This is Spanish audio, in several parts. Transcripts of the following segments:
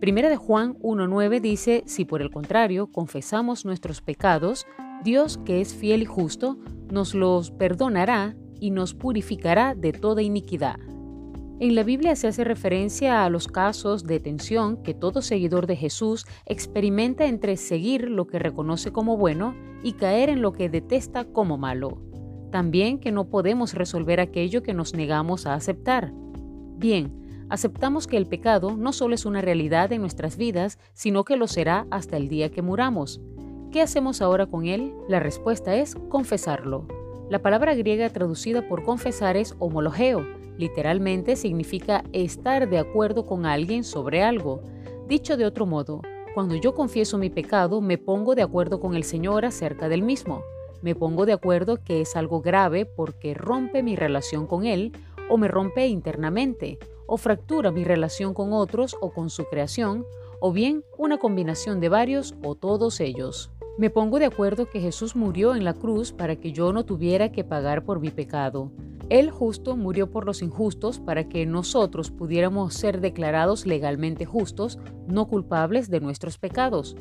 Primera de Juan 1.9 dice, si por el contrario confesamos nuestros pecados, Dios, que es fiel y justo, nos los perdonará y nos purificará de toda iniquidad. En la Biblia se hace referencia a los casos de tensión que todo seguidor de Jesús experimenta entre seguir lo que reconoce como bueno y caer en lo que detesta como malo. También que no podemos resolver aquello que nos negamos a aceptar. Bien, aceptamos que el pecado no solo es una realidad en nuestras vidas, sino que lo será hasta el día que muramos. ¿Qué hacemos ahora con él? La respuesta es confesarlo. La palabra griega traducida por confesar es homologeo. Literalmente significa estar de acuerdo con alguien sobre algo. Dicho de otro modo, cuando yo confieso mi pecado, me pongo de acuerdo con el Señor acerca del mismo. Me pongo de acuerdo que es algo grave porque rompe mi relación con Él o me rompe internamente o fractura mi relación con otros o con su creación, o bien una combinación de varios o todos ellos. Me pongo de acuerdo que Jesús murió en la cruz para que yo no tuviera que pagar por mi pecado. Él justo murió por los injustos para que nosotros pudiéramos ser declarados legalmente justos, no culpables de nuestros pecados.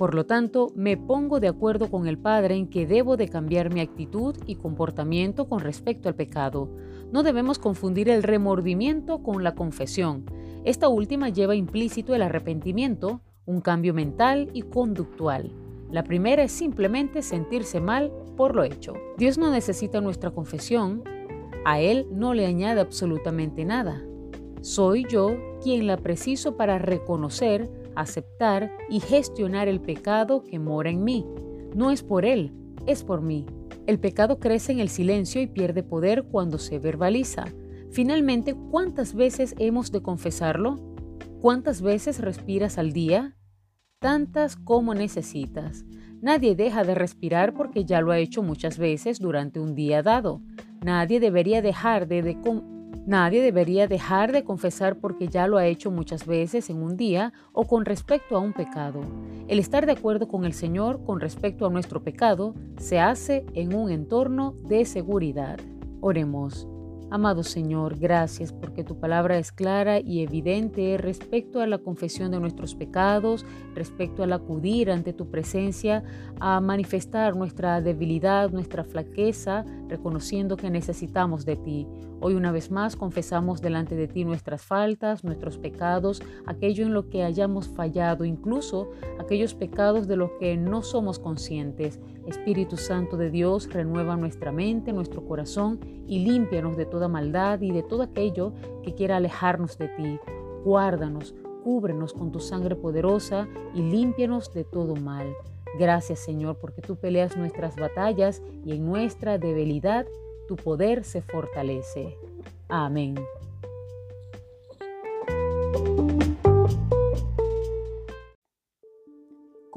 Por lo tanto, me pongo de acuerdo con el Padre en que debo de cambiar mi actitud y comportamiento con respecto al pecado. No debemos confundir el remordimiento con la confesión. Esta última lleva implícito el arrepentimiento, un cambio mental y conductual. La primera es simplemente sentirse mal por lo hecho. Dios no necesita nuestra confesión, a Él no le añade absolutamente nada. Soy yo quien la preciso para reconocer, aceptar y gestionar el pecado que mora en mí. No es por Él, es por mí. El pecado crece en el silencio y pierde poder cuando se verbaliza. Finalmente, ¿cuántas veces hemos de confesarlo? ¿Cuántas veces respiras al día? Tantas como necesitas. Nadie deja de respirar porque ya lo ha hecho muchas veces durante un día dado. Nadie debería dejar de, Nadie debería dejar de confesar porque ya lo ha hecho muchas veces en un día o con respecto a un pecado. El estar de acuerdo con el Señor con respecto a nuestro pecado se hace en un entorno de seguridad. Oremos. Amado Señor, gracias porque tu palabra es clara y evidente respecto a la confesión de nuestros pecados, respecto al acudir ante tu presencia, a manifestar nuestra debilidad, nuestra flaqueza, reconociendo que necesitamos de ti. Hoy una vez más confesamos delante de ti nuestras faltas, nuestros pecados, aquello en lo que hayamos fallado, incluso aquellos pecados de los que no somos conscientes. Espíritu Santo de Dios, renueva nuestra mente, nuestro corazón y límpianos de maldad y de todo aquello que quiera alejarnos de ti. Guárdanos, cúbrenos con tu sangre poderosa y límpianos de todo mal. Gracias Señor porque tú peleas nuestras batallas y en nuestra debilidad tu poder se fortalece. Amén.